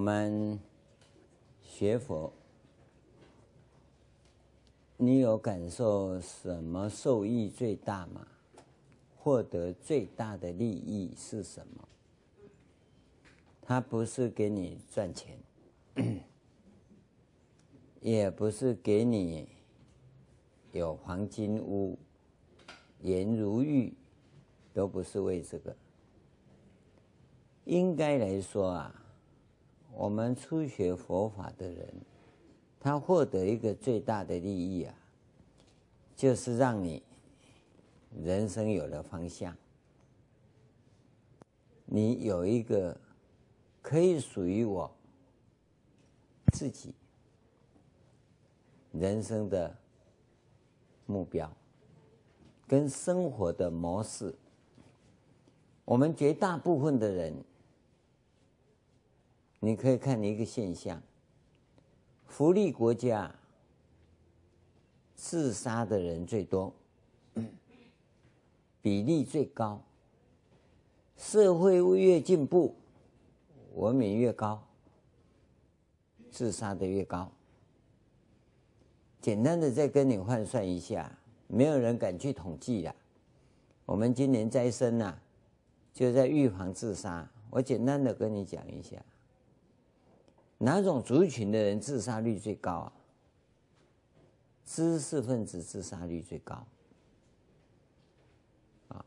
我们学佛，你有感受什么受益最大吗？获得最大的利益是什么？它不是给你赚钱，也不是给你有黄金屋、颜如玉，都不是为这个。应该来说啊。我们初学佛法的人，他获得一个最大的利益啊，就是让你人生有了方向，你有一个可以属于我自己人生的目标跟生活的模式。我们绝大部分的人。你可以看一个现象，福利国家自杀的人最多，比例最高。社会越进步，文明越高，自杀的越高。简单的再跟你换算一下，没有人敢去统计的。我们今年灾生呐，就在预防自杀。我简单的跟你讲一下。哪种族群的人自杀率最高啊？知识分子自杀率最高啊！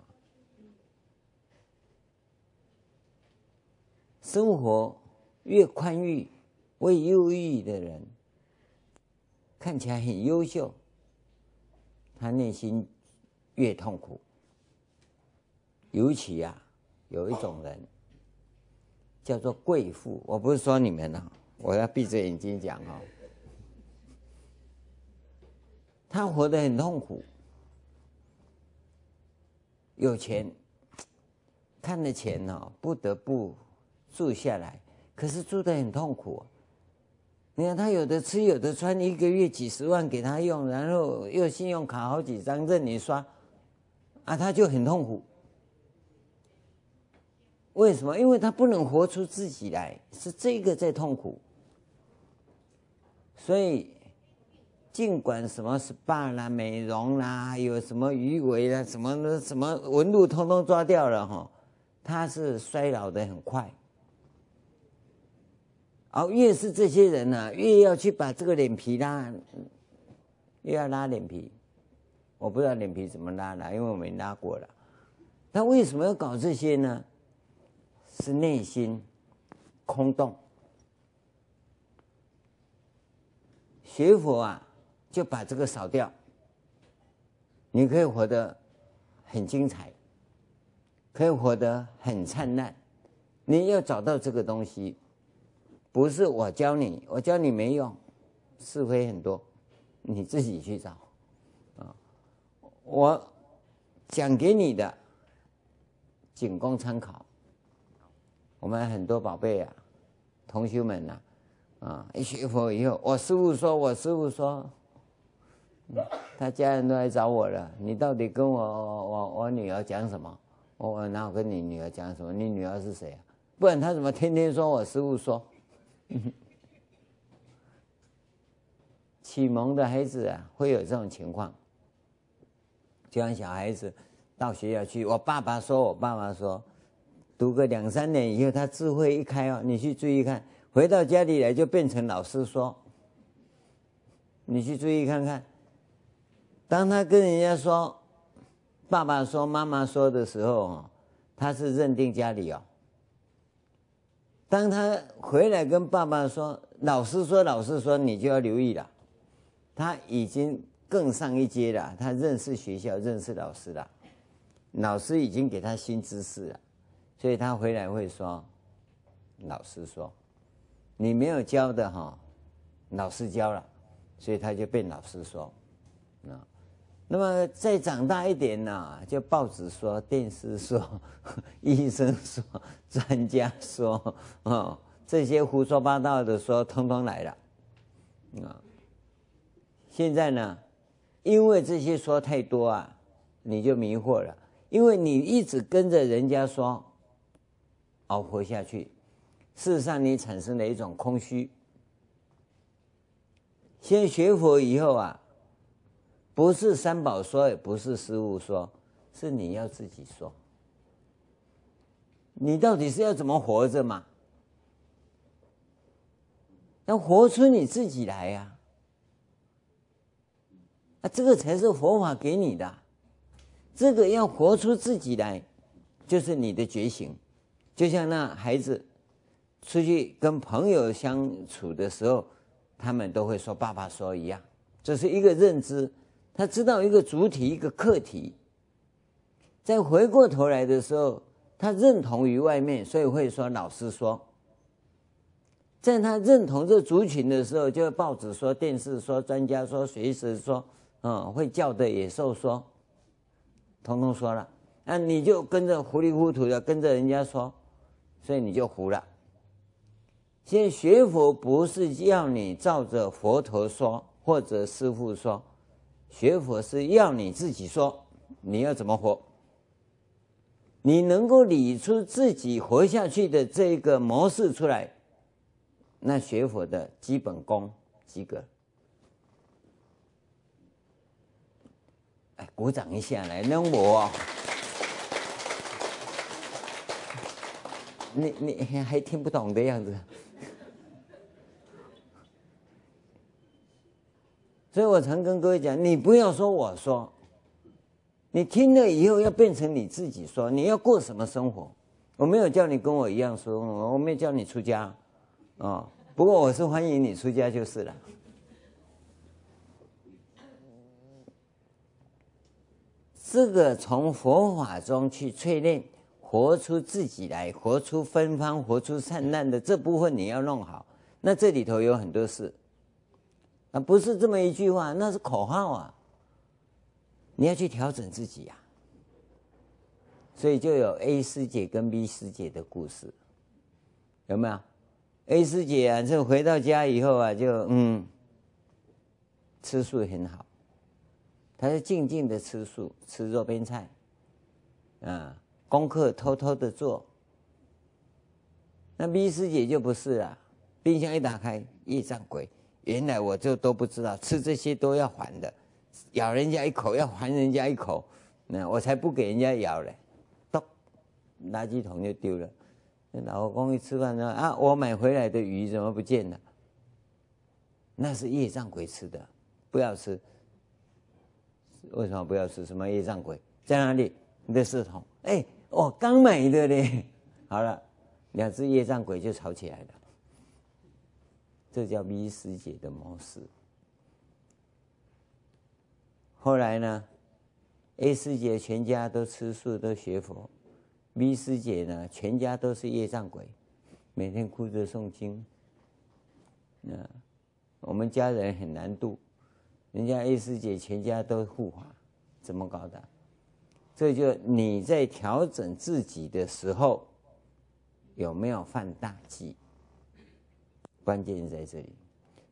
生活越宽裕、越优裕的人，看起来很优秀，他内心越痛苦。尤其呀、啊，有一种人叫做贵妇，我不是说你们啊。我要闭着眼睛讲哦，他活得很痛苦，有钱，看了钱哦，不得不住下来，可是住得很痛苦。你看他有的吃有的穿，一个月几十万给他用，然后又信用卡好几张任你刷，啊，他就很痛苦。为什么？因为他不能活出自己来，是这个在痛苦。所以，尽管什么 SPA 啦、美容啦，有什么鱼尾啦、什么什么纹路，通通抓掉了哈，他是衰老的很快。而越是这些人呢、越要去把这个脸皮拉，越要拉脸皮。我不知道脸皮怎么拉的，因为我没拉过了。他为什么要搞这些呢？是内心空洞。学佛啊，就把这个扫掉，你可以活得很精彩，可以活得很灿烂。你要找到这个东西，不是我教你，我教你没用，是非很多，你自己去找啊。我讲给你的，仅供参考。我们很多宝贝啊，同学们呐、啊！一学佛以后，我师傅说，我师傅说，他家人都来找我了。你到底跟我我我女儿讲什么？我我哪有跟你女儿讲什么？你女儿是谁啊？不然他怎么天天说我师傅说？启蒙的孩子啊，会有这种情况。就像小孩子到学校去，我爸爸说，我爸爸说，读个两三年以后，他智慧一开哦，你去注意看。回到家里来就变成老师说，你去注意看看，当他跟人家说爸爸说妈妈说的时候，他是认定家里哦。当他回来跟爸爸说老师说老师说，你就要留意了，他已经更上一阶了，他认识学校，认识老师了，老师已经给他新知识了，所以他回来会说老师说。你没有教的哈，老师教了，所以他就被老师说，啊，那么再长大一点呢，就报纸说、电视说、医生说、专家说，啊，这些胡说八道的说，通通来了，啊，现在呢，因为这些说太多啊，你就迷惑了，因为你一直跟着人家说，熬活下去。事实上你产生了一种空虚。先学佛以后啊，不是三宝说，也不是师父说，是你要自己说。你到底是要怎么活着嘛？要活出你自己来呀！啊，这个才是佛法给你的。这个要活出自己来，就是你的觉醒。就像那孩子出去跟朋友相处的时候。他们都会说“爸爸说”一样，这是一个认知。他知道一个主体，一个客体。再回过头来的时候，他认同于外面，所以会说“老师说”。在他认同这族群的时候，就报纸说、电视说、专家说、随时说，嗯，会叫的野兽说，通通说了。那你就跟着糊里糊涂的跟着人家说，所以你就糊了。现在学佛不是要你照着佛陀说或者师父说，学佛是要你自己说，你要怎么活？你能够理出自己活下去的这个模式出来，那学佛的基本功及格。哎，鼓掌一下来，那我，你你还听不懂的样子。所以我常跟各位讲，你不要说我说，你听了以后要变成你自己说，你要过什么生活？我没有叫你跟我一样说，我没有叫你出家，啊、哦，不过我是欢迎你出家就是了。这个从佛法中去淬炼，活出自己来，活出芬芳，活出灿烂的这部分你要弄好。那这里头有很多事。啊，不是这么一句话，那是口号啊！你要去调整自己呀、啊，所以就有 A 师姐跟 B 师姐的故事，有没有？A 师姐啊，就回到家以后啊，就嗯，吃素很好，她就静静的吃素，吃肉边菜，啊，功课偷偷的做。那 B 师姐就不是啊，冰箱一打开，业障鬼。原来我就都不知道，吃这些都要还的，咬人家一口要还人家一口，那我才不给人家咬嘞，咚，垃圾桶就丢了。老公一吃饭说啊，我买回来的鱼怎么不见了？那是业障鬼吃的，不要吃。为什么不要吃？什么业障鬼在哪里？你的食桶。哎，我刚买的嘞。好了，两只业障鬼就吵起来了。这叫 B 师姐的模式。后来呢，A 师姐全家都吃素，都学佛；B 师姐呢，全家都是业障鬼，每天哭着诵经。那我们家人很难度，人家 A 师姐全家都护法，怎么搞的？这就你在调整自己的时候，有没有犯大忌？关键在这里，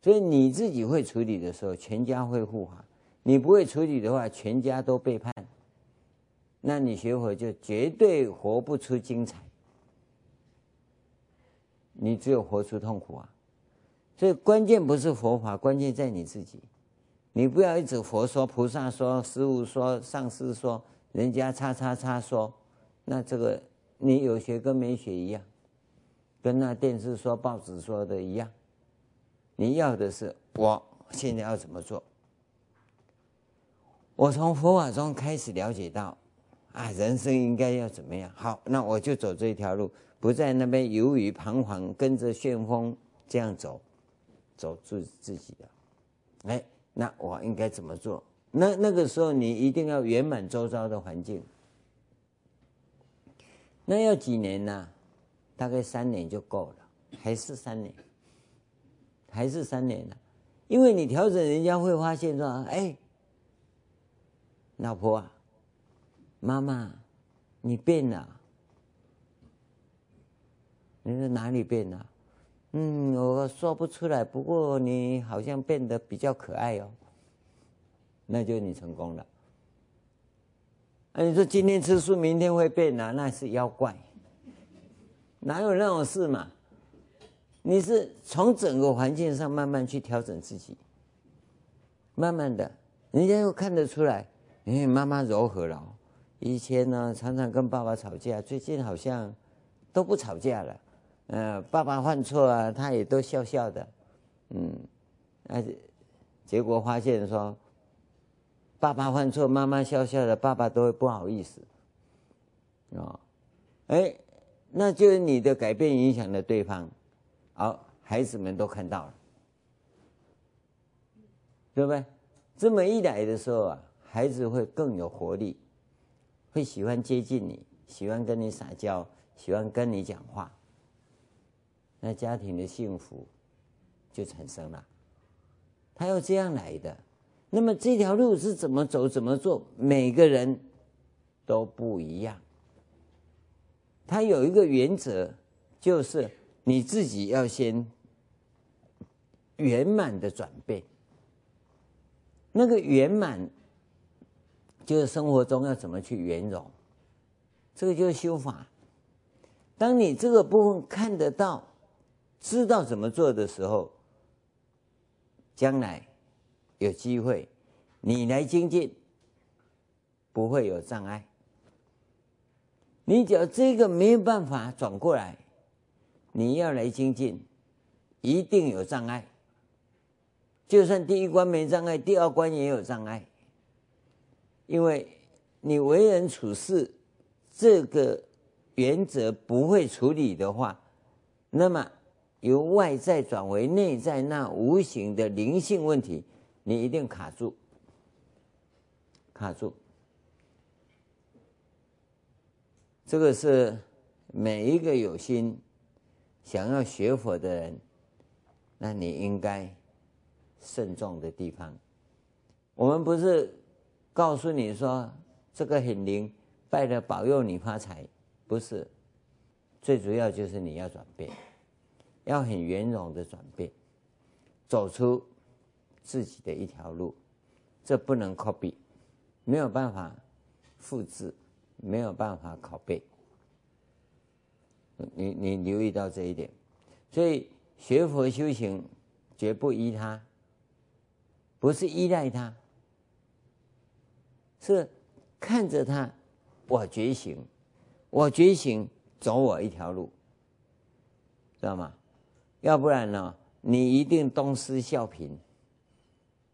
所以你自己会处理的时候，全家会护法；你不会处理的话，全家都背叛。那你学佛就绝对活不出精彩，你只有活出痛苦啊！所以关键不是佛法，关键在你自己。你不要一直佛说、菩萨说、师父说、上师说、人家叉叉叉说，那这个你有学跟没学一样。跟那电视说、报纸说的一样，你要的是我现在要怎么做？我从佛法中开始了解到，啊，人生应该要怎么样？好，那我就走这一条路，不在那边犹豫彷徨，跟着旋风这样走，走自自己的。哎，那我应该怎么做？那那个时候你一定要圆满周遭的环境。那要几年呢？大概三年就够了，还是三年，还是三年了，因为你调整，人家会发现说：“哎，老婆啊，妈妈，你变了。”你说哪里变了？嗯，我说不出来，不过你好像变得比较可爱哦。那就你成功了。啊，你说今天吃素，明天会变啊？那是妖怪。哪有那种事嘛？你是从整个环境上慢慢去调整自己，慢慢的，人家又看得出来，因为妈妈柔和了。以前呢，常常跟爸爸吵架，最近好像都不吵架了。嗯、呃，爸爸犯错啊，他也都笑笑的。嗯，而且结果发现说，爸爸犯错，妈妈笑笑的，爸爸都会不好意思。啊、哦，哎，那就是你的改变影响了对方。好，孩子们都看到了，对不对？这么一来的时候啊，孩子会更有活力，会喜欢接近你，喜欢跟你撒娇，喜欢跟你讲话。那家庭的幸福就产生了。他要这样来的，那么这条路是怎么走、怎么做？每个人都不一样。他有一个原则，就是。你自己要先圆满的转变，那个圆满就是生活中要怎么去圆融，这个就是修法。当你这个部分看得到、知道怎么做的时候，将来有机会你来精进，不会有障碍。你只要这个没有办法转过来。你要来精进，一定有障碍。就算第一关没障碍，第二关也有障碍。因为你为人处事这个原则不会处理的话，那么由外在转为内在那无形的灵性问题，你一定卡住，卡住。这个是每一个有心。想要学佛的人，那你应该慎重的地方。我们不是告诉你说这个很灵，拜了保佑你发财，不是。最主要就是你要转变，要很圆融的转变，走出自己的一条路。这不能 copy，没有办法复制，没有办法拷贝。你你留意到这一点，所以学佛修行绝不依他，不是依赖他，是看着他，我觉醒，我觉醒，走我一条路，知道吗？要不然呢，你一定东施效颦。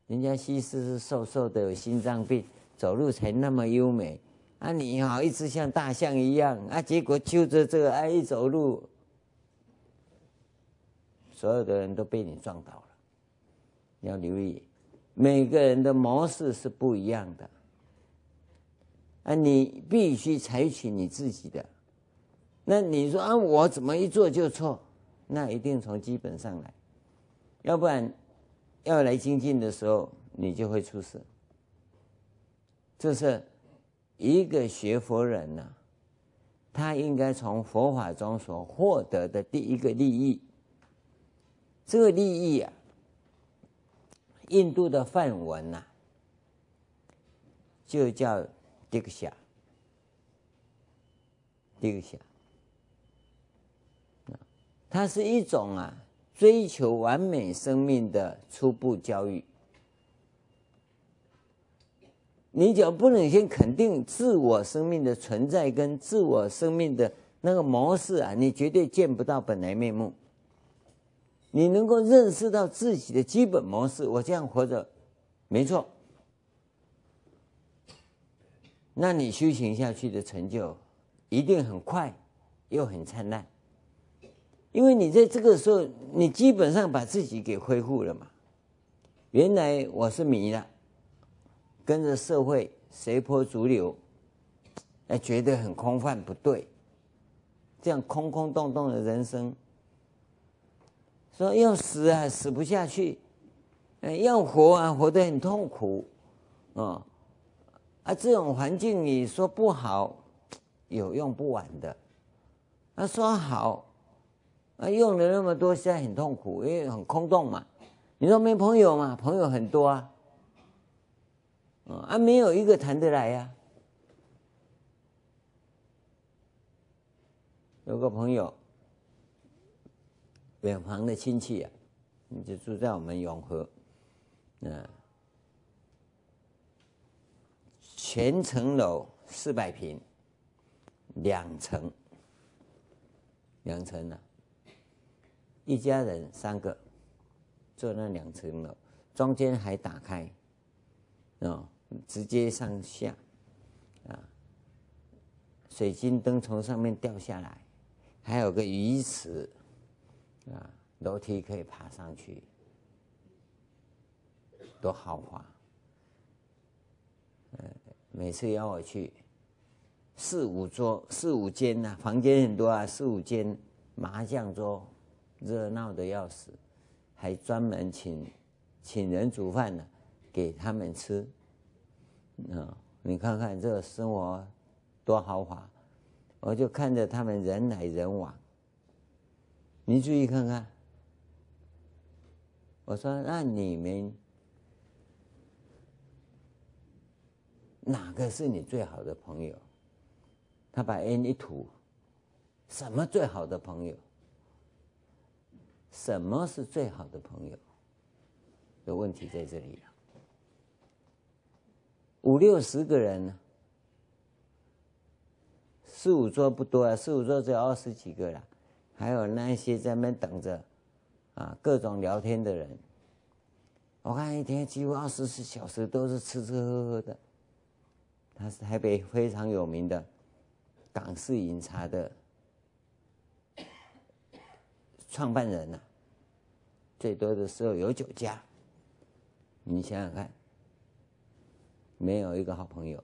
人家西施是瘦瘦的，有心脏病，走路才那么优美。啊，你好，一直像大象一样啊，结果就着这个，哎，一走路，所有的人都被你撞倒了。要留意，每个人的模式是不一样的，啊，你必须采取你自己的。那你说啊，我怎么一做就错？那一定从基本上来，要不然要来精进的时候，你就会出事。这是。一个学佛人呢、他应该从佛法中所获得的第一个利益，这个利益啊，印度的梵文呐、就叫 Diksha，Diksha，它是一种啊，追求完美生命的初步教育。你只要不能先肯定自我生命的存在跟自我生命的那个模式啊，你绝对见不到本来面目。你能够认识到自己的基本模式，我这样活着，没错。那你修行下去的成就一定很快，又很灿烂，因为你在这个时候，你基本上把自己给恢复了嘛。原来我是迷了。跟着社会随波逐流，哎，觉得很空泛，不对。这样空空洞洞的人生，说要死啊，死不下去；哎，要活啊，活得很痛苦。啊，啊，这种环境你说不好，有用不完的。啊，说好，啊，用了那么多，现在很痛苦，因为很空洞嘛。你说没朋友嘛？朋友很多啊。啊，没有一个谈得来呀。有个朋友远房的亲戚啊，你就住在我们永和，嗯，全层楼四百平，两层，两层呢，一家人三个，住那两层楼，中间还打开，啊，直接上下，啊，水晶灯从上面掉下来，还有个鱼池。啊，楼梯可以爬上去，多豪华！每次邀我去，四五桌、四五间呐、啊，房间很多啊，四五间麻将桌，热闹的要死，还专门请请人煮饭呢，给他们吃。啊，你看看这个生活多豪华，我就看着他们人来人往。你注意看看，我说，那你们哪个是你最好的朋友？他把烟一吐，什么最好的朋友？什么是最好的朋友？的问题在这里。五六十个人呢，四五桌不多啊，四五桌只有二十几个了。还有那些在那边等着，啊，各种聊天的人，我看一天几乎二十四小时都是吃吃喝喝的。他是台北非常有名的港式饮茶的创办人呐、最多的时候有九家。你想想看，没有一个好朋友。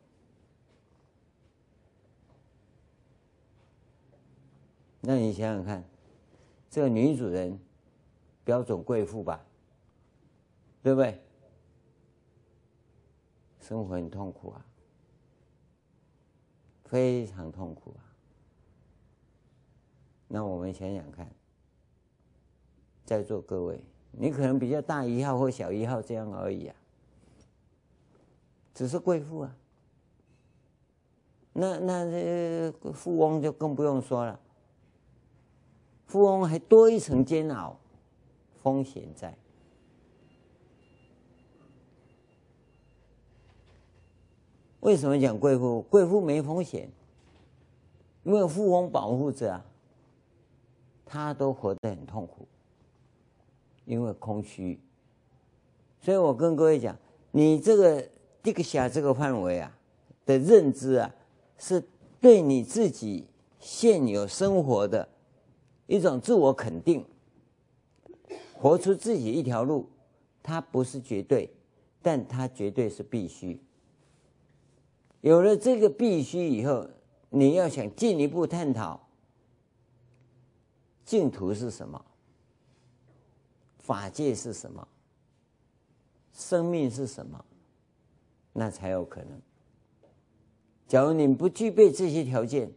那你想想看，这个女主人标准贵妇吧，对不对？生活很痛苦啊，非常痛苦啊。那我们想想看，在座各位，你可能比较大一号或小一号这样而已啊，只是贵妇啊。那那这富翁就更不用说了。富翁还多一层煎熬，风险在。为什么讲贵妇？贵妇没风险，因为富翁保护着啊，他都活得很痛苦，因为空虚。所以我跟各位讲，你这个这个下这个范围啊的认知啊，是对你自己现有生活的。一种自我肯定，活出自己一条路，它不是绝对，但它绝对是必须。有了这个必须以后，你要想进一步探讨净土是什么，法界是什么，生命是什么，那才有可能。假如你不具备这些条件，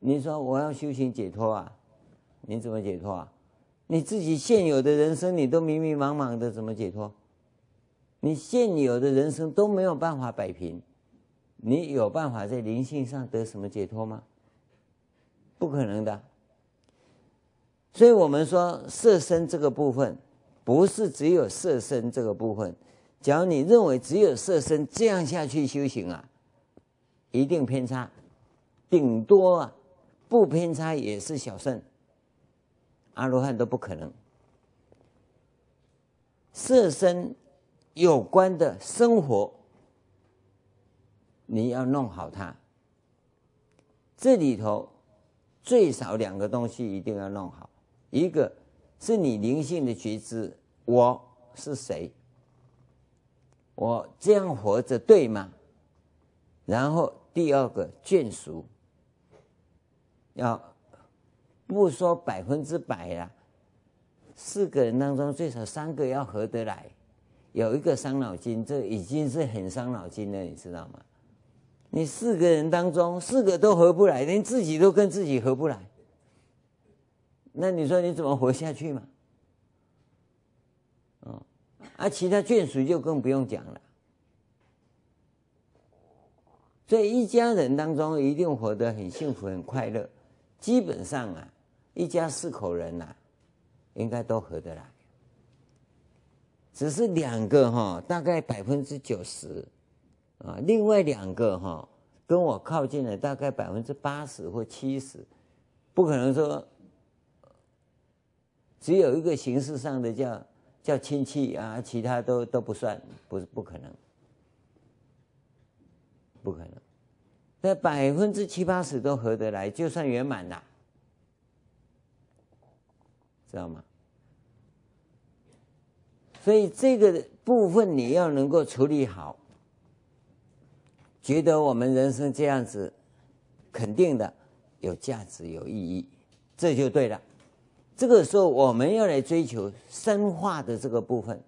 你说我要修行解脱啊？你怎么解脱啊？你自己现有的人生你都迷迷茫茫的，怎么解脱？你现有的人生都没有办法摆平，你有办法在灵性上得什么解脱吗？不可能的。所以我们说色身这个部分，不是只有色身这个部分。假如你认为只有色身这样下去修行啊，一定偏差，顶多啊。不偏差也是小圣，阿罗汉都不可能。色身有关的生活，你要弄好它。这里头最少两个东西一定要弄好，一个是你灵性的觉知，我是谁？我这样活着对吗？然后第二个眷属。要不说百分之百呀，四个人当中最少三个要合得来，有一个伤脑筋，这已经是很伤脑筋了，你知道吗？你四个人当中四个都合不来，连自己都跟自己合不来，那你说你怎么活下去嘛？啊，其他眷属就更不用讲了。所以一家人当中一定活得很幸福、很快乐。基本上啊，一家四口人呐、应该都合得来。只是两个哈，大概百分之九十，啊，另外两个哈，跟我靠近的大概百分之八十或七十，不可能说只有一个形式上的叫叫亲戚啊，其他都都不算，不是不可能，不可能。那百分之七八十都合得来，就算圆满了，知道吗？所以这个部分你要能够处理好，觉得我们人生这样子，肯定的有价值、有意义，这就对了。这个时候我们要来追求深化的这个部分，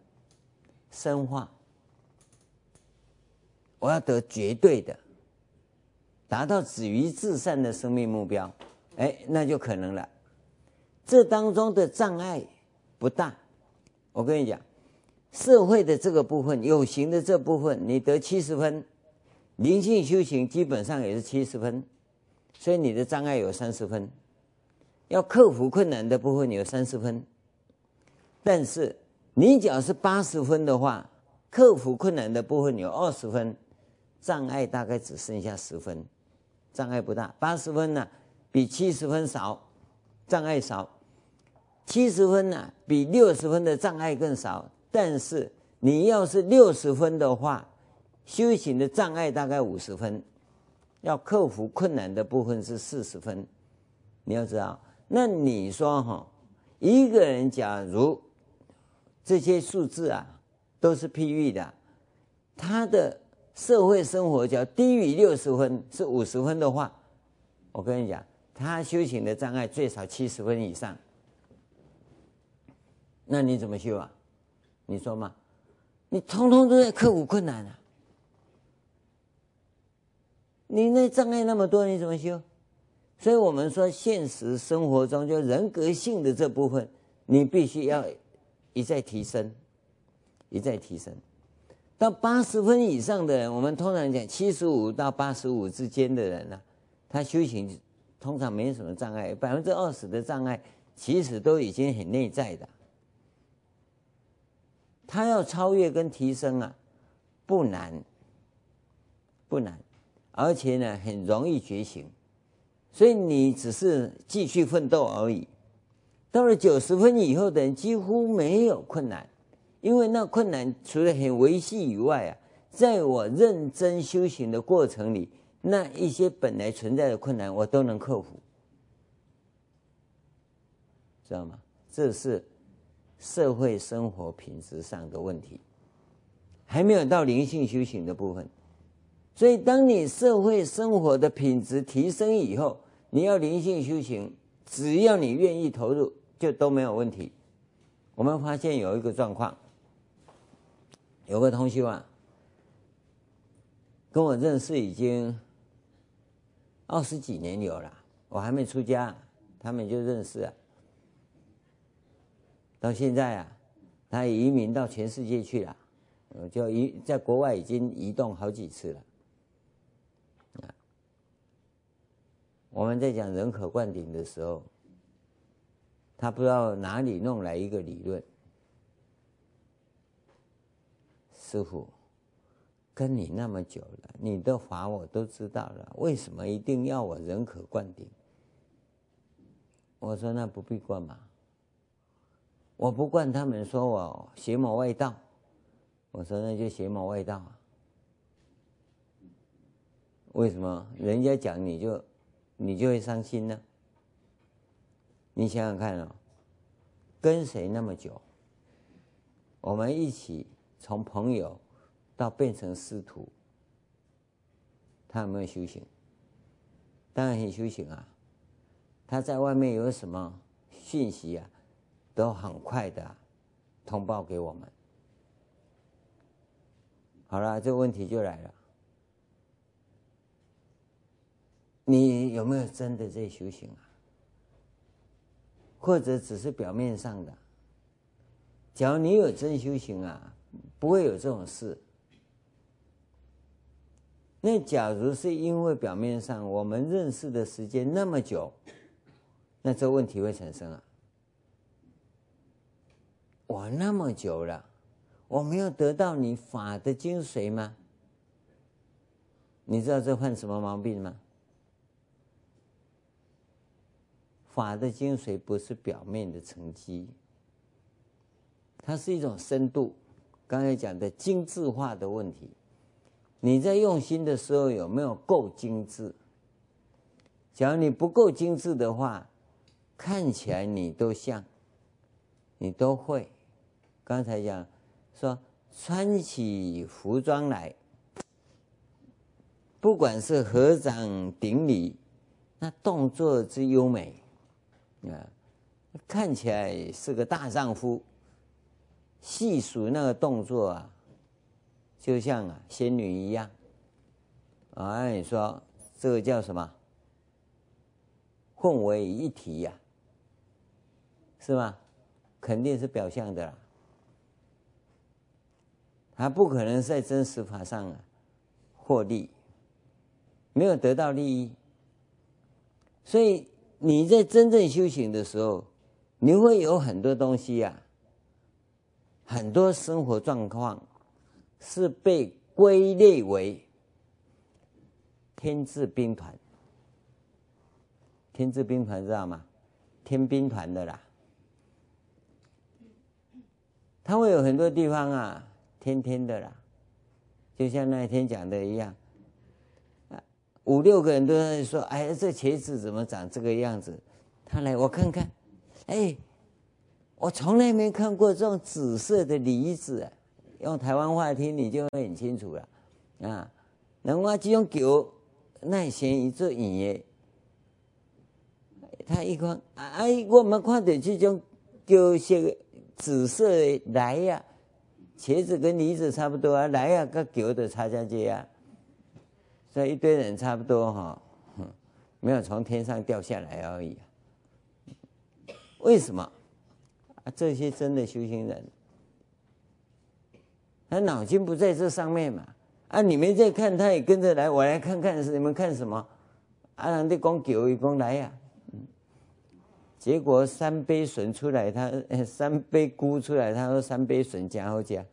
深化，我要得绝对的。达到止于至善的生命目标，哎，那就可能了。这当中的障碍不大。我跟你讲，社会的这个部分，有形的这部分，你得七十分，灵性修行基本上也是七十分，所以你的障碍有三十分。要克服困难的部分有三十分，但是你只要是八十分的话，克服困难的部分有二十分，障碍大概只剩下十分。障碍不大，八十分呢，比七十分少，障碍少；七十分呢，比六十分的障碍更少。但是你要是六十分的话，修行的障碍大概五十分，要克服困难的部分是四十分。你要知道，那你说哈，一个人假如这些数字啊都是譬喻的，他的。社会生活叫低于六十分是五十分的话，我跟你讲，他修行的障碍最少七十分以上。那你怎么修啊？你说嘛？你通通都在克服困难啊！你那障碍那么多，你怎么修？所以我们说，现实生活中就人格性的这部分，你必须要一再提升，一再提升。到八十分以上的人，我们通常讲七十五到八十五之间的人呢、他修行通常没什么障碍，百分之二十的障碍其实都已经很内在的。他要超越跟提升啊，不难，不难，而且呢很容易觉醒，所以你只是继续奋斗而已。到了九十分以后的人，几乎没有困难。因为那困难除了很维系以外啊，在我认真修行的过程里，那一些本来存在的困难我都能克服，知道吗？这是社会生活品质上的问题，还没有到灵性修行的部分。所以，当你社会生活的品质提升以后，你要灵性修行，只要你愿意投入，就都没有问题。我们发现有一个状况。有个同学啊，跟我认识已经二十几年有了，我还没出家，他们就认识了。到现在啊，他移民到全世界去了，就移在国外已经移动好几次了。我们在讲人可灌顶的时候，他不知道哪里弄来一个理论。师傅，跟你那么久了，你的法我都知道了，为什么一定要我人可灌顶？我说那不必灌嘛，我不灌，他们说我邪魔外道。我说那就邪魔外道啊。为什么人家讲你就你就会伤心呢？你想想看哦，跟谁那么久？我们一起。从朋友到变成师徒，他有没有修行？当然很修行啊！他在外面有什么讯息啊，都很快的通报给我们。好了，这个问题就来了：你有没有真的在修行啊？或者只是表面上的？假如你有真修行啊？不会有这种事。那假如是因为表面上我们认识的时间那么久，那这问题会产生啊。我那么久了，我没有得到你法的精髓吗？你知道这犯什么毛病吗？法的精髓不是表面的成绩，它是一种深度。刚才讲的精致化的问题，你在用心的时候有没有够精致？假如你不够精致的话，看起来你都像，你都会。刚才讲说，穿起服装来，不管是合掌顶礼，那动作之优美啊，看起来是个大丈夫。细数那个动作啊，就像啊仙女一样啊。你说这个叫什么？混为一体呀，是吗？肯定是表象的啦。他不可能在真实法上啊获利，没有得到利益，所以你在真正修行的时候，你会有很多东西呀、啊，很多生活状况是被归类为天志兵团。天志兵团知道吗？天兵团的啦，他会有很多地方啊。天天的啦，就像那天讲的一样，五六个人都在说：“哎，这茄子怎么长这个样子？”他来，我看看，哎，我从来没看过这种紫色的梨子啊。用台湾话听，你就会很清楚了啊。那我这种狗耐心一做营业，他一看，哎，我们看到这种狗些紫色的来呀。茄子跟梨子差不多啊，来呀，跟狗的差价街啊，所以一堆人差不多哈，没有从天上掉下来而已。为什么？啊，这些真的修行人，他脑筋不在这上面嘛？啊，你们在看，他也跟着来，我来看看是你们看什么？啊，人家讲狗，一讲来呀。结果三杯笋出来，他 三杯菇出来，他说三杯笋加好加。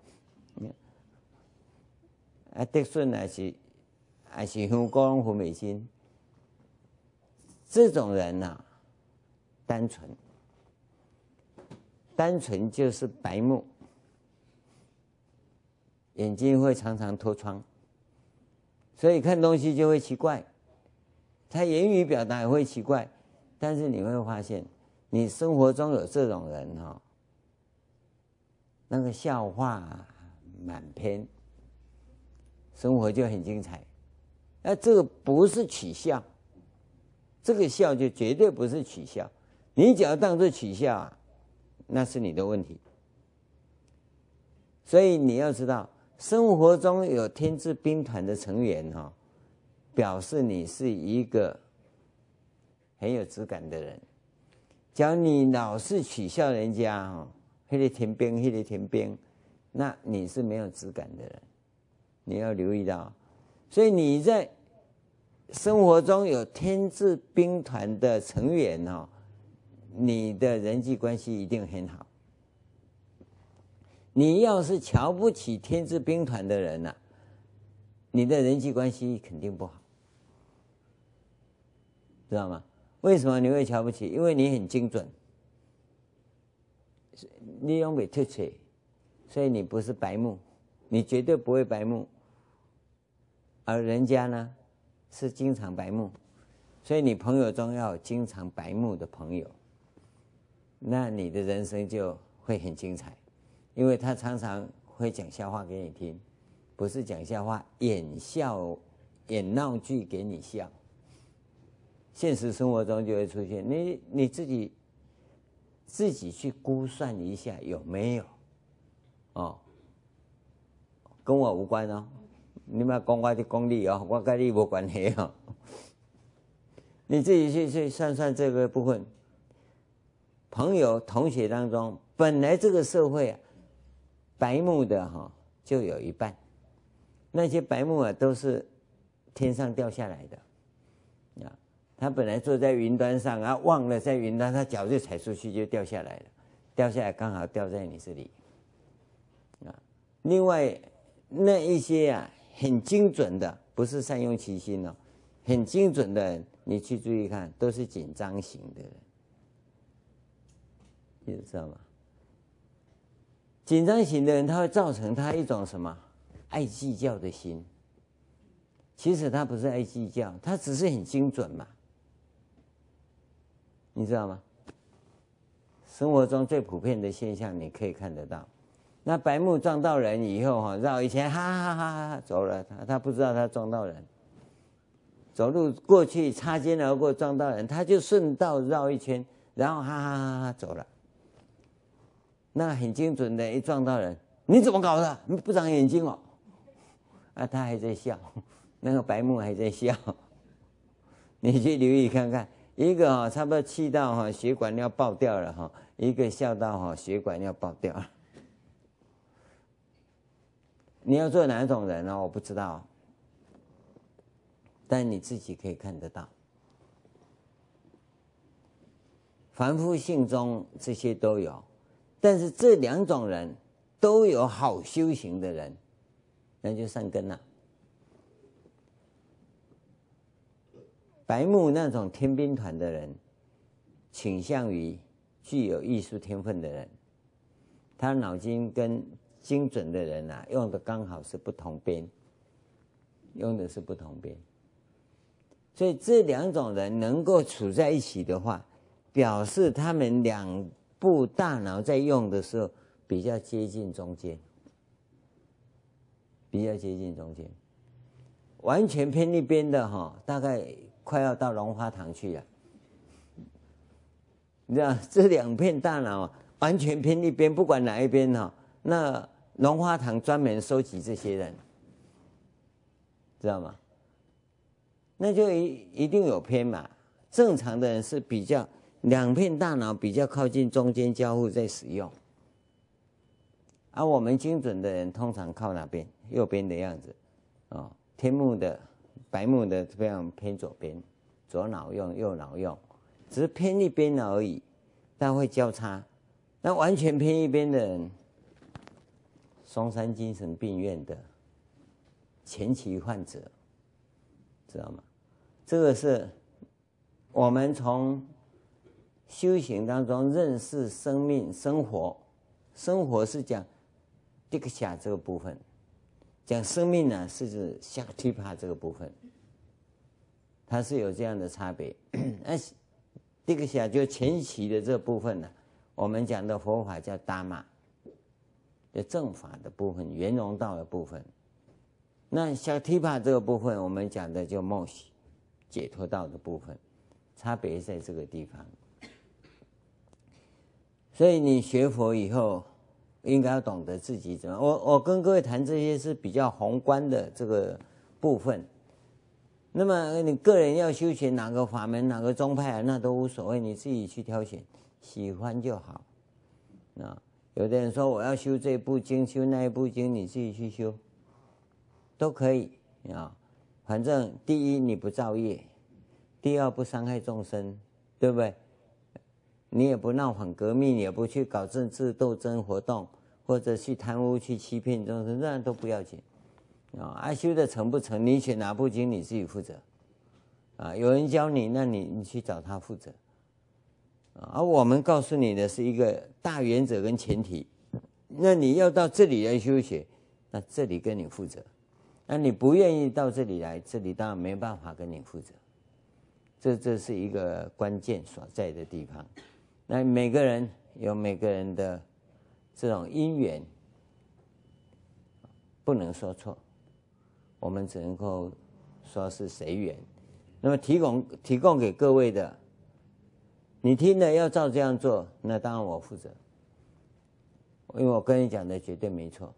啊，德顺还是还是香港和美心，这种人呐、啊，单纯，单纯就是白目，眼睛会常常脱窗，所以看东西就会奇怪，他言语表达也会奇怪，但是你会发现。你生活中有这种人哈，那个笑话满篇，生活就很精彩。那这个不是取笑，这个笑就绝对不是取笑。你只要当作取笑啊，那是你的问题。所以你要知道，生活中有天之兵团的成员哈，表示你是一个很有质感的人。假如你老是取笑人家哦，黑的天兵，黑的天兵，那你是没有质感的人，你要留意到。所以你在生活中有天字兵团的成员哦，你的人际关系一定很好。你要是瞧不起天字兵团的人呐，你的人际关系肯定不好，知道吗？为什么你会瞧不起？因为你很精准，利用没特切，所以你不是白目，你绝对不会白目。而人家呢，是经常白目，所以你朋友中要有经常白目的朋友，那你的人生就会很精彩，因为他常常会讲笑话给你听，不是讲笑话，演笑演闹剧给你笑。现实生活中就会出现，你你自己自己去估算一下有没有，哦，跟我无关哦，你们要讲我的功力哦，我跟你无关系哦，你自己去去算算这个部分。朋友同学当中，本来这个社会啊，白目的哈就有一半，那些白目啊都是天上掉下来的。啊他本来坐在云端上，啊忘了在云端，他脚就踩出去就掉下来了，掉下来刚好掉在你这里。啊，另外那一些啊很精准的，不是善用其心哦，很精准的人，你去注意看，都是紧张型的人，你知道吗？紧张型的人，他会造成他一种什么爱计较的心。其实他不是爱计较，他只是很精准嘛。你知道吗？生活中最普遍的现象，你可以看得到。那白目撞到人以后，哈，绕一圈，哈哈哈哈走了。他他不知道他撞到人，走路过去擦肩而过撞到人，他就顺道绕一圈，然后哈哈哈哈走了。那很精准的，一撞到人，你怎么搞的？你不长眼睛哦？啊，他还在笑，那个白目还在笑。你去留意看看，一个哈差不多气到哈血管要爆掉了哈，一个笑到哈血管要爆掉了。你要做哪种人呢？我不知道，但你自己可以看得到。凡夫性中这些都有。但是这两种人都有好修行的人，那就善根了。白目那种天兵团的人，倾向于具有艺术天分的人，他脑筋跟精准的人啊，用的刚好是不同边，用的是不同边。所以这两种人能够处在一起的话，表示他们两。部大脑在用的时候比较接近中间，比较接近中间，完全偏一边的哈，大概快要到龙华堂去了。你知道这两片大脑完全偏一边，不管哪一边哈，那龙花堂专门收集这些人，知道吗？那就一一定有偏嘛。正常的人是比较。两片大脑比较靠近中间交互在使用，而我们精准的人通常靠哪边？右边的样子，哦，天目的、白目的非常偏左边，左脑用，右脑用，只是偏一边而已，但会交叉。那完全偏一边的人，松山精神病院的前期患者，知道吗？这个是我们从。修行当中认识生命、生活，生活是讲这个下这个部分，讲生命呢是指下提帕这个部分，它是有这样的差别。那这个下就前期的这部分呢，我们讲的佛法叫达玛，正法的部分、圆融道的部分。那像提帕这个部分，我们讲的就梦喜解脱道的部分，差别在这个地方。所以你学佛以后，应该要懂得自己怎么。我我跟各位谈这些是比较宏观的这个部分。那么你个人要修学哪个法门、哪个宗派啊，那都无所谓，你自己去挑选，喜欢就好。啊，有的人说我要修这部经，修那一部经，你自己去修，都可以啊。反正第一你不造业，第二不伤害众生，对不对？你也不闹反革命，也不去搞政治斗争活动，或者去贪污、去欺骗众生，这样都不要紧。啊，阿修的成不成，你选哪部经你自己负责。啊，有人教你，那你你去找他负责。而我们告诉你的是一个大原则跟前提。那你要到这里来修学，那这里跟你负责。那你不愿意到这里来，这里当然没办法跟你负责。这这是一个关键所在的地方。那每个人有每个人的这种因缘，不能说错，我们只能够说是随缘。那么提供提供给各位的，你听了要照这样做，那当然我负责，因为我跟你讲的绝对没错，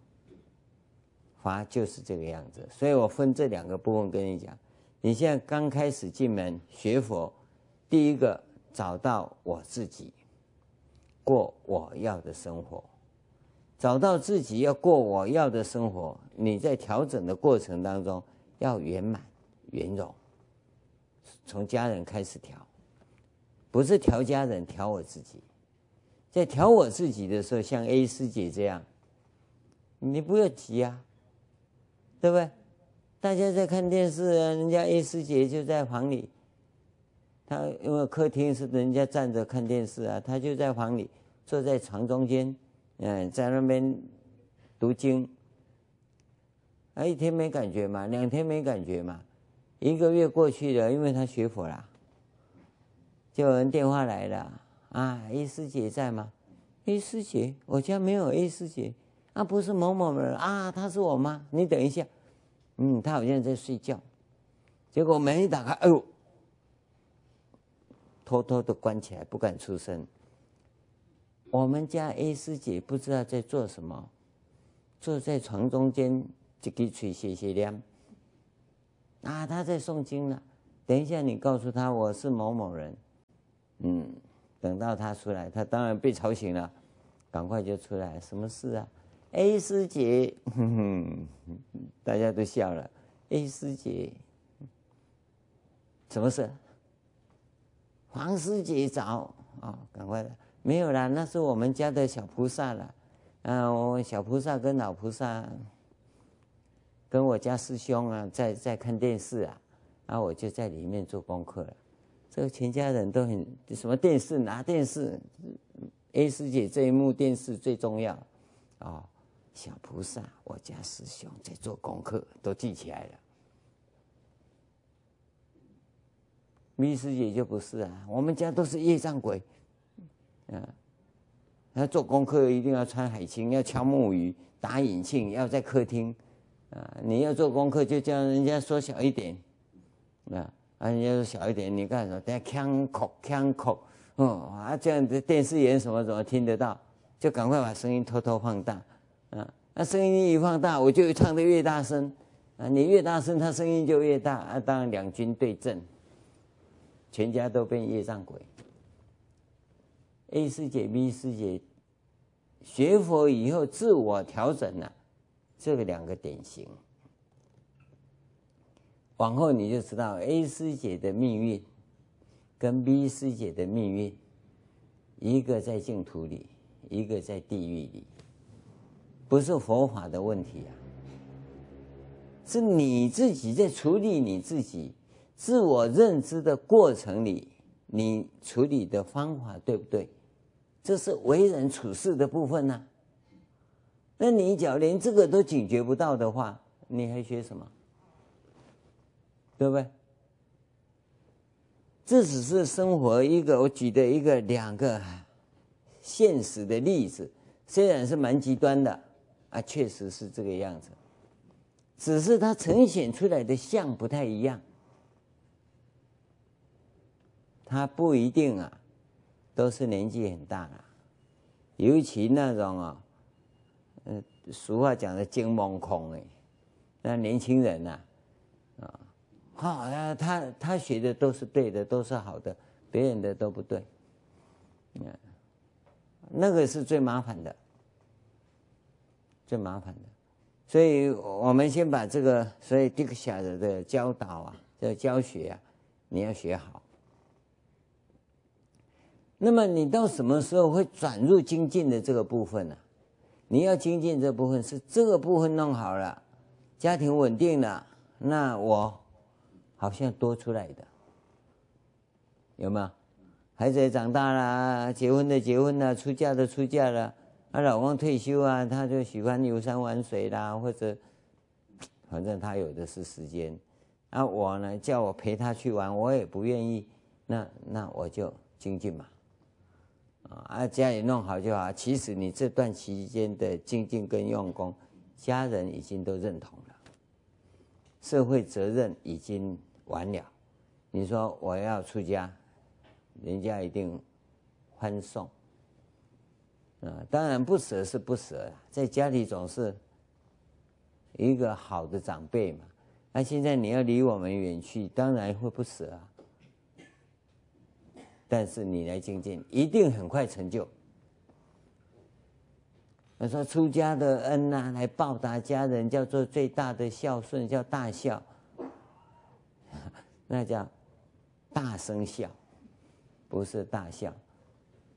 法就是这个样子。所以我分这两个部分跟你讲。你现在刚开始进门学佛，第一个找到我自己。过我要的生活，找到自己要过我要的生活，你在调整的过程当中要圆满圆融，从家人开始调，不是调家人，调我自己。在调我自己的时候，像 A 师姐这样，你不要急啊，对不对？大家在看电视啊，人家 A 师姐就在房里，她因为客厅是人家站着看电视啊，她就在房里坐在床中间，嗯，在那边读经。啊，一天没感觉嘛，两天没感觉嘛，一个月过去了，因为她学佛了，就有人电话来了。啊，A 师姐在吗？A 师姐，我家没有 A 师姐，啊，不是某某人啊，她是我妈。你等一下，嗯，她好像在睡觉。结果门一打开，哎呦，偷偷的关起来，不敢出声。我们家 A 师姐不知道在做什么，坐在床中间，一个嘴斜斜亮。啊，她在诵经呢。等一下，你告诉她我是某某人，嗯。等到他出来，他当然被吵醒了，赶快就出来。什么事啊？A 师姐，哼哼，大家都笑了。A 师姐，什么事？黄师姐早啊，赶快的。没有啦，那是我们家的小菩萨了。啊，我小菩萨跟老菩萨，跟我家师兄啊，在在看电视啊，然后我就在里面做功课了。这个全家人都很什么电视拿电视，A 师姐这一幕电视最重要，哦，小菩萨，我家师兄在做功课，都记起来了。B 师姐就不是啊，我们家都是业障鬼，嗯，他做功课一定要穿海青，要敲木鱼，打引磬，要在客厅，啊，你要做功课就叫人家缩小一点，啊。啊，你要说小一点，你干什么？等下腔口腔口，哦啊，这样子电视演什么怎么听得到？就赶快把声音偷偷放大，啊，那声音一放大，我就唱得越大声，啊，你越大声，他声音就越大，啊，当然两军对阵，全家都变业障鬼。A 师姐、B 师姐学佛以后自我调整了，这个两个典型。往后你就知道 A 师姐的命运跟 B 师姐的命运，一个在净土里，一个在地狱里，不是佛法的问题啊，是你自己在处理你自己自我认知的过程里，你处理的方法对不对？这是为人处事的部分呐。那你只要连这个都警觉不到的话，你还学什么？对不？对？这只是生活一个我举的一个两个现实的例子，虽然是蛮极端的啊，确实是这个样子，只是它呈现出来的像不太一样，它不一定啊，都是年纪很大了，尤其那种啊，嗯，俗话讲的“精蒙空”哎，那年轻人呐，好，他他他学的都是对的，都是好的，别人的都不对，嗯，那个是最麻烦的，最麻烦的，所以我们先把这个，所以 Diksha 的教导啊，这个教学啊，你要学好。那么你到什么时候会转入精进的这个部分呢？你要精进这部分是这个部分弄好了，家庭稳定了，那我。好像多出来的，有没有？孩子也长大了，结婚的结婚了，出嫁的出嫁了，啊，老公退休啊，他就喜欢游山玩水啦，或者，反正他有的是时间，啊，我呢叫我陪他去玩，我也不愿意，那那我就精进嘛，啊，家里弄好就好。其实你这段期间的精进跟用功，家人已经都认同了，社会责任已经。完了，你说我要出家，人家一定欢送。啊，当然不舍是不舍，在家里总是一个好的长辈嘛。那现在你要离我们远去，当然会不舍啊。但是你来精进，一定很快成就。他说出家的恩呐，来报答家人，叫做最大的孝顺，叫大孝。那叫大声笑，不是大笑，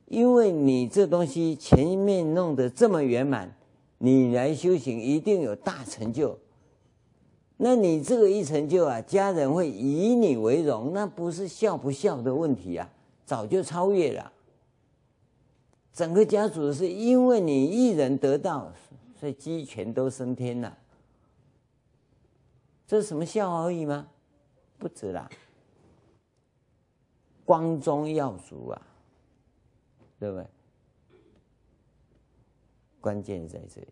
因为你这东西前面弄得这么圆满，你来修行一定有大成就。那你这个一成就啊，家人会以你为荣，那不是笑不笑的问题啊，早就超越了。整个家族是因为你一人得道，所以鸡犬都升天了。这是什么笑而已吗？不止啦，光宗耀祖啊，对不对？关键在这里，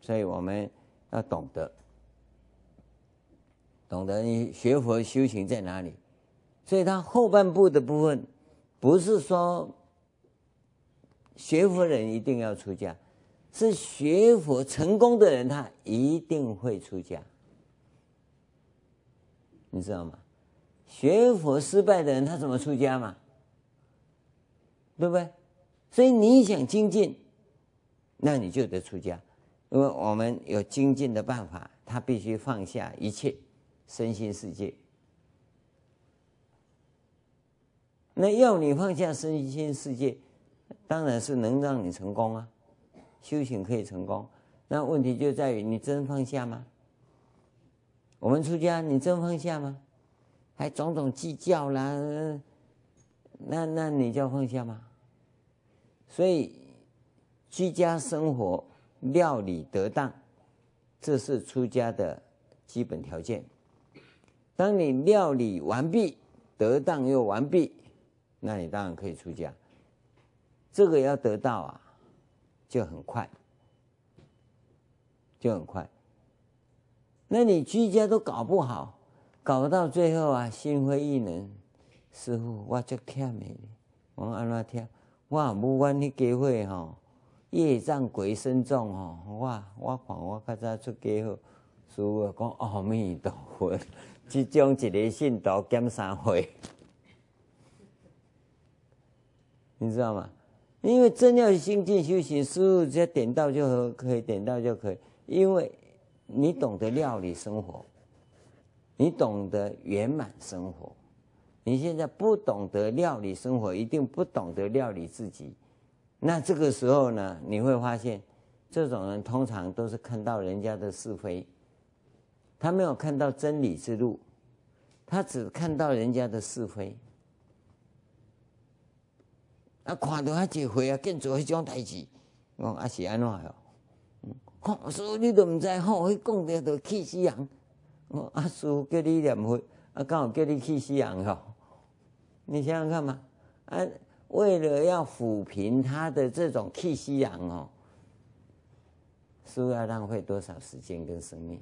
所以我们要懂得。懂得你学佛修行在哪里，所以他后半部的部分，不是说学佛人一定要出家，是学佛成功的人他一定会出家，你知道吗？学佛失败的人他怎么出家嘛？对不对？所以你想精进，那你就得出家，因为我们有精进的办法，他必须放下一切。身心世界，那要你放下身心世界，当然是能让你成功啊，修行可以成功。那问题就在于你真放下吗？我们出家，你真放下吗？还种种计较啦，那那你叫放下吗？所以居家生活料理得当，这是出家的基本条件。当你料理完毕，得当又完毕，那你当然可以出家。这个要得到啊，就很快，就很快。那你居家都搞不好，搞到最后啊，心灰意冷。师父，我足忝的，我安怎忝？我无管去家会吼，业障鬼深重吼，我我看我较早出家好。师父讲阿弥陀佛。即种一个信徒减三回，你知道吗？因为真要精进修行，师父只要点到就可以，点到就可以。因为你懂得料理生活，你懂得圆满生活。你现在不懂得料理生活，一定不懂得料理自己。那这个时候呢，你会发现，这种人通常都是看到人家的是非。他没有看到真理之路，他只看到人家的是非。啊，看到他这回啊，更做迄种代志，我啊是安怎哟？好，所以你都唔知好，迄讲的都气死人。阿师父叫你念佛，啊，刚好叫你气死人哟。你想想看嘛，啊，为了要抚平他的这种气死人哦，师父要浪费多少时间跟生命？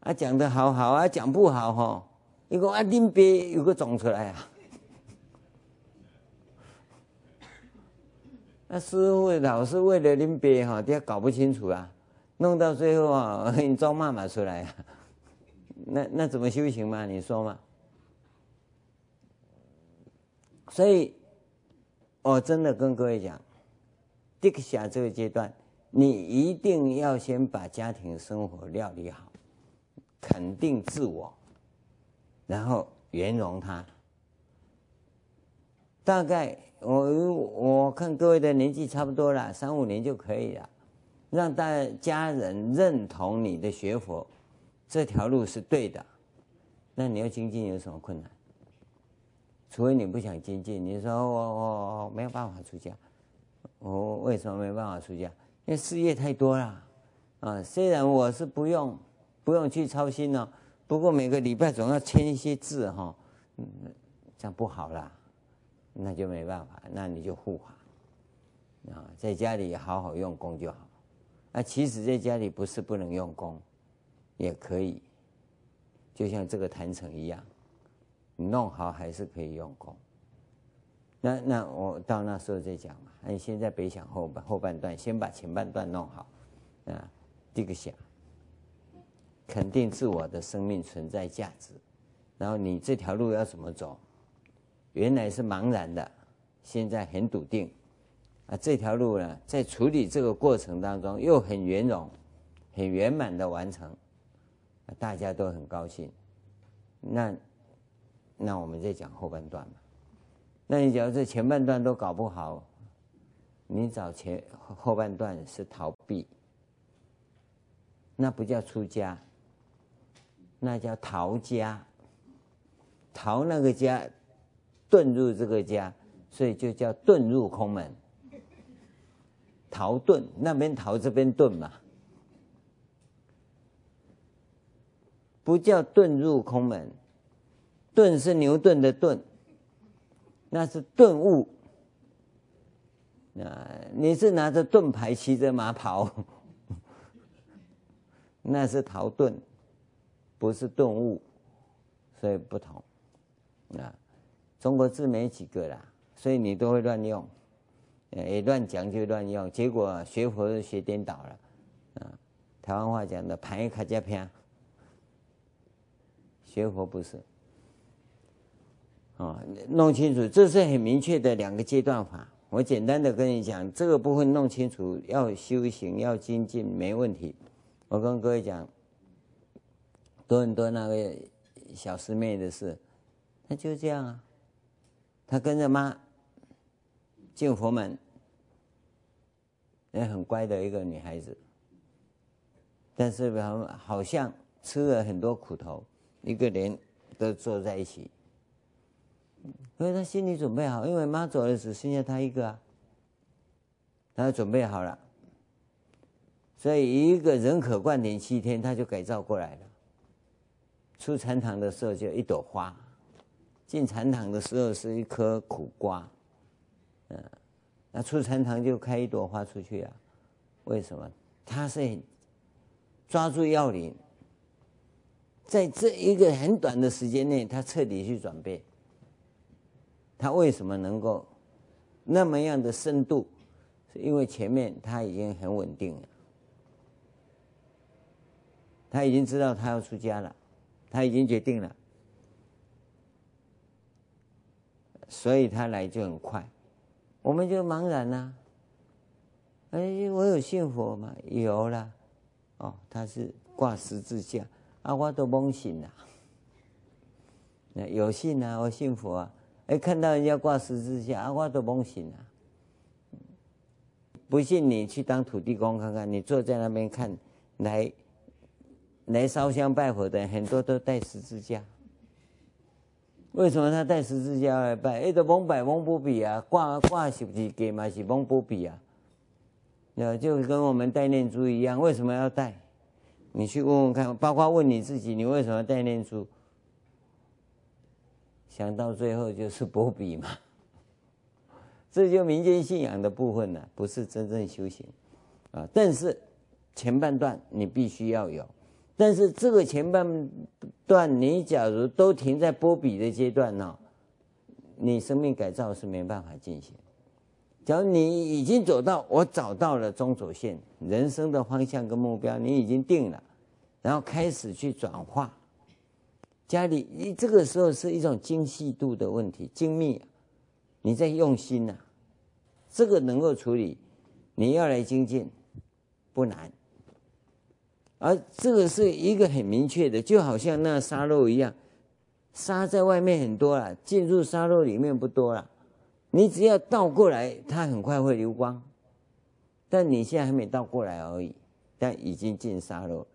啊，讲得好好啊，讲不好吼、哦，一个啊，林别有个种出来啊。那 师傅老是为了林别哈，他搞不清楚啊，弄到最后啊，你招妈妈出来啊，那那怎么修行嘛？你说嘛？所以，我真的跟各位讲，这个下这个阶段，你一定要先把家庭生活料理好。肯定自我，然后圆融他。大概我我看各位的年纪差不多了，三五年就可以了，让大家人认同你的学佛这条路是对的。那你要精进有什么困难？除非你不想精进，你说我我我没有办法出家，我为什么没办法出家？因为事业太多了啊。虽然我是不用。不用去操心了，不过每个礼拜总要签一些字哈，嗯，这样不好啦，那就没办法，那你就护法啊，在家里好好用功就好。那其实在家里不是不能用功，也可以，就像这个坛城一样，你弄好还是可以用功。那那我到那时候再讲嘛，你现在别想后半后半段，先把前半段弄好啊，这个想。肯定自我的生命存在价值，然后你这条路要怎么走？原来是茫然的，现在很笃定。啊，这条路呢，在处理这个过程当中又很圆融、很圆满的完成，大家都很高兴。那那我们再讲后半段嘛。那你假如这前半段都搞不好，你找前后半段是逃避，那不叫出家，那叫逃家，逃那个家，遁入这个家，所以就叫遁入空门。逃遁那边逃这边遁嘛，不叫遁入空门，遁是牛顿的遁，那是顿悟。啊，你是拿着盾牌骑着马跑，那是逃遁，不是顿悟，所以不同。啊，中国字没几个啦，所以你都会乱用，也乱讲就乱用，结果学佛就学颠倒了。啊，台湾话讲的“盘一卡加偏”，学佛不是。啊，弄清楚，这是很明确的两个阶段法。我简单的跟你讲，这个部分弄清楚，要修行要精进没问题。我跟各位讲，多很多那个小师妹的事，她就这样啊。她跟着妈进佛门，也很乖的一个女孩子，但是好像吃了很多苦头，一个人都坐在一起。所以他心里准备好，因为妈走了，只剩下他一个啊。他准备好了，所以一个人可灌顶七天，他就改造过来了。出禅堂的时候就一朵花，进禅堂的时候是一颗苦瓜，嗯，那出禅堂就开一朵花出去啊？为什么？他是抓住要领，在这一个很短的时间内，他彻底去转变。他为什么能够那么样的深度？是因为前面他已经很稳定了，他已经知道他要出家了，他已经决定了，所以他来就很快。我们就茫然了，哎，我有信佛吗？有了，哦，他是挂十字架，啊，我都懵醒了，那有信啊，我信佛啊。哎，看到人家挂十字架，啊，我都懵信啊！不信你去当土地公看看，你坐在那边看，来来烧香拜佛的很多都带十字架。为什么他带十字架来拜？哎，都懵拜懵不比啊！挂挂十字给嘛是懵不比啊！那就跟我们带念珠一样，为什么要带？你去问问看，包括问你自己，你为什么要带念珠？想到最后就是波比嘛，这就民间信仰的部分了，不是真正修行啊。但是前半段你必须要有，但是这个前半段你假如都停在波比的阶段呢，你生命改造是没办法进行。假如你已经走到我找到了中轴线，人生的方向跟目标你已经定了，然后开始去转化。家里，你这个时候是一种精细度的问题，精密，你在用心呐、这个能够处理，你要来精进，不难。而这个是一个很明确的，就好像那沙漏一样，沙在外面很多了，进入沙漏里面不多了，你只要倒过来，它很快会流光，但你现在还没倒过来而已，但已经进沙漏。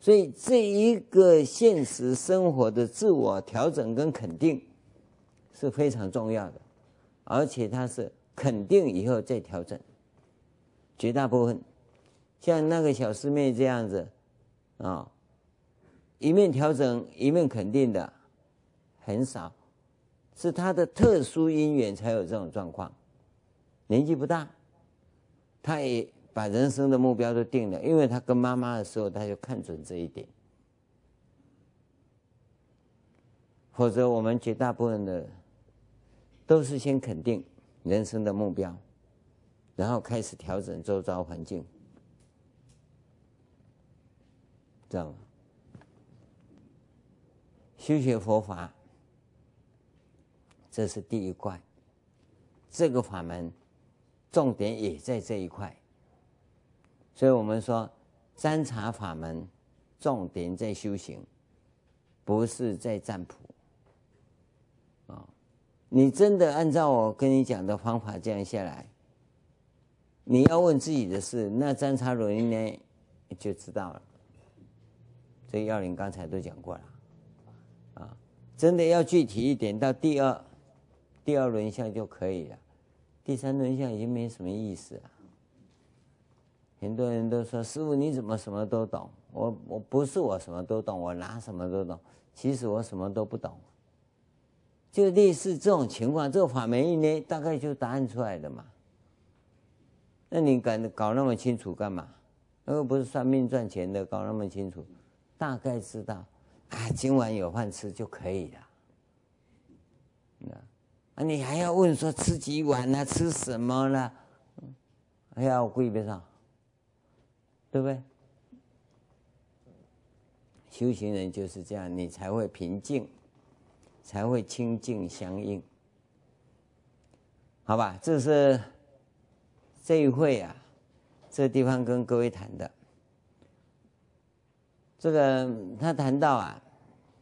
所以这一个现实生活的自我调整跟肯定是非常重要的，而且它是肯定以后再调整。绝大部分像那个小师妹这样子啊，一面调整一面肯定的很少，是他的特殊因缘才有这种状况。年纪不大，他也。把人生的目标都定了，因为他跟妈妈的时候，他就看准这一点。否则，我们绝大部分的都是先肯定人生的目标，然后开始调整周遭环境，这样。修学佛法，这是第一块，这个法门重点也在这一块。所以我们说，占察法门重点在修行，不是在占卜。啊，你真的按照我跟你讲的方法这样下来，你要问自己的事，那詹查伦呢就知道了。这要领刚才都讲过了，啊，真的要具体一点，到第二第二轮相就可以了，第三轮相已经没什么意思了。很多人都说：“师傅，你怎么什么都懂？”我我不是我什么都懂，我哪什么都懂？其实我什么都不懂。就类似这种情况，这个法门一捏，大概就答案出来了嘛。那你敢搞那么清楚干嘛？那个不是算命赚钱的，搞那么清楚，大概知道啊，今晚有饭吃就可以了。那啊，你还要问说吃几碗呢？吃什么呢？还要跪边上。对不对？修行人就是这样，你才会平静，才会清净相应，好吧？这是这一会啊，这地方跟各位谈的。这个他谈到啊，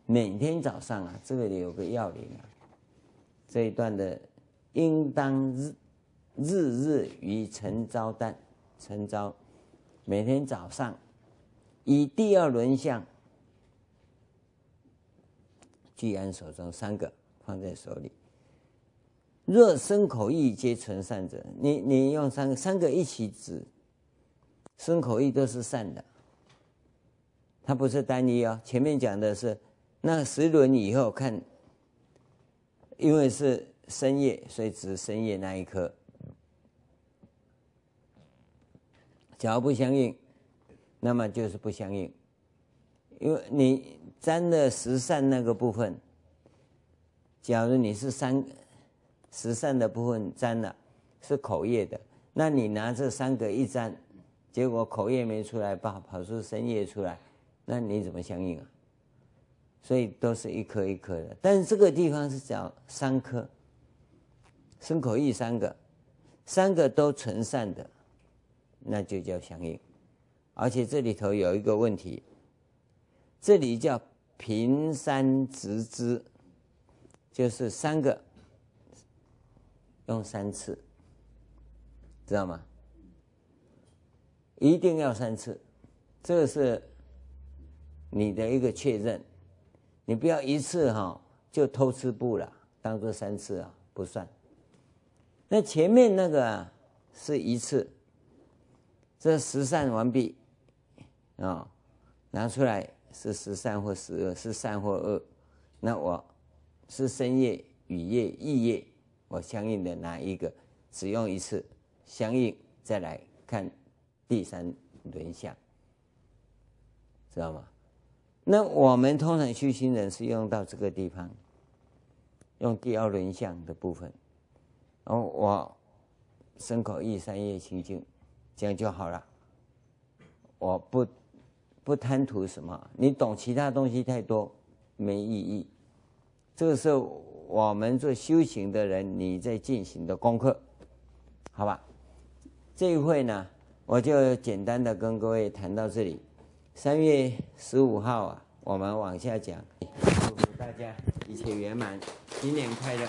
每天早上啊，这个里有个要领啊，这一段的应当日日日于晨朝旦晨朝。每天早上，以第二轮相居安手中三个放在手里。若身口意皆存善者，你你用三个三个一起指，身口意都是善的，它不是单一哦。前面讲的是那十轮以后看，因为是深夜，所以指深夜那一刻。假如不相应，那么就是不相应，因为你沾了十善那个部分。假如你是三十善的部分沾了，是口业的，那你拿这三个一沾，结果口业没出来，跑跑出深夜出来，那你怎么相应啊？所以都是一颗一颗的，但是这个地方是讲三颗，身口意三个，三个都纯善的。那就叫相应，而且这里头有一个问题，这里叫平三直之，就是三个用三次，知道吗？一定要三次，这个是你的一个确认，你不要一次哈就偷吃布了，当做三次啊不算。那前面那个啊是一次。这十善完毕，啊、拿出来是十善或十恶，是善或恶，那我是深夜、雨夜、意夜，我相应的拿一个？只用一次相应，再来看第三轮相，知道吗？那我们通常修行人是用到这个地方，用第二轮相的部分，然后我身口意三业清净。这样就好了，我不不贪图什么，你懂其他东西太多没意义。这个是我们做修行的人你在进行的功课，好吧？这一会呢，我就简单的跟各位谈到这里。三月十五号啊，我们往下讲。祝福大家一切圆满，新年快乐。